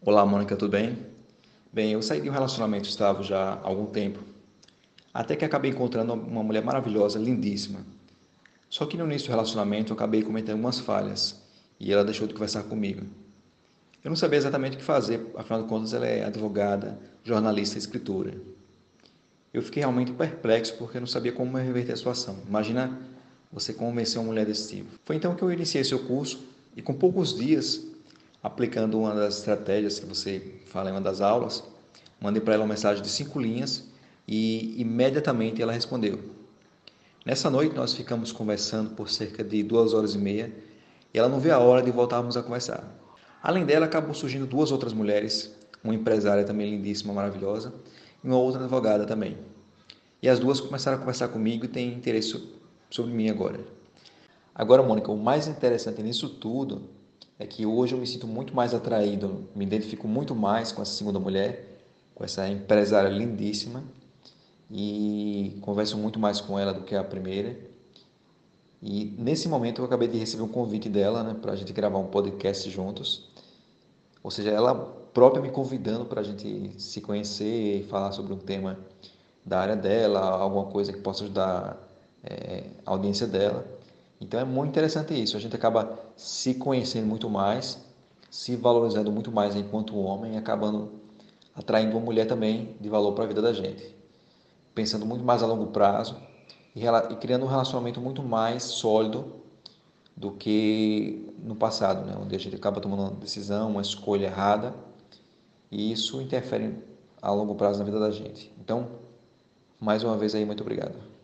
Olá, Mônica, tudo bem? Bem, eu saí de um relacionamento estável já há algum tempo, até que acabei encontrando uma mulher maravilhosa, lindíssima. Só que no início do relacionamento eu acabei cometendo algumas falhas e ela deixou de conversar comigo. Eu não sabia exatamente o que fazer, afinal de contas ela é advogada, jornalista e escritora. Eu fiquei realmente perplexo porque não sabia como reverter a situação. Imagina você convencer uma mulher desse tipo. Foi então que eu iniciei seu curso e com poucos dias aplicando uma das estratégias que você fala em uma das aulas, mandei para ela uma mensagem de cinco linhas e imediatamente ela respondeu. Nessa noite nós ficamos conversando por cerca de duas horas e meia e ela não vê a hora de voltarmos a conversar. Além dela, acabam surgindo duas outras mulheres, uma empresária também lindíssima, maravilhosa, e uma outra advogada também. E as duas começaram a conversar comigo e têm interesse sobre mim agora. Agora, Mônica, o mais interessante nisso tudo é que hoje eu me sinto muito mais atraído, me identifico muito mais com essa segunda mulher, com essa empresária lindíssima e converso muito mais com ela do que a primeira. E nesse momento eu acabei de receber um convite dela, né, para a gente gravar um podcast juntos. Ou seja, ela própria me convidando para a gente se conhecer e falar sobre um tema da área dela, alguma coisa que possa ajudar é, a audiência dela. Então é muito interessante isso. A gente acaba se conhecendo muito mais, se valorizando muito mais enquanto homem acabando atraindo uma mulher também de valor para a vida da gente. Pensando muito mais a longo prazo e, e criando um relacionamento muito mais sólido do que no passado, né? onde a gente acaba tomando uma decisão, uma escolha errada e isso interfere a longo prazo na vida da gente. Então, mais uma vez aí, muito obrigado.